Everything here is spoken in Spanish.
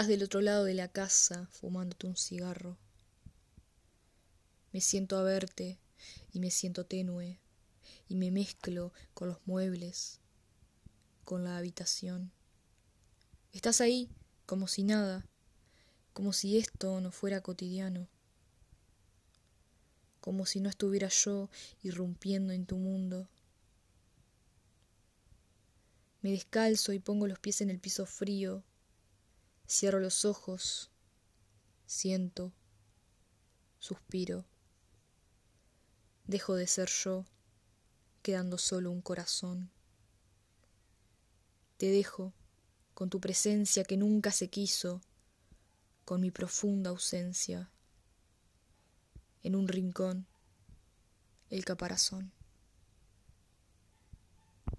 Estás del otro lado de la casa fumándote un cigarro. Me siento a verte y me siento tenue y me mezclo con los muebles, con la habitación. Estás ahí como si nada, como si esto no fuera cotidiano, como si no estuviera yo irrumpiendo en tu mundo. Me descalzo y pongo los pies en el piso frío, cierro los ojos, siento, suspiro, dejo de ser yo, quedando solo un corazón. Te dejo con tu presencia que nunca se quiso, con mi profunda ausencia. En un rincón, el caparazón.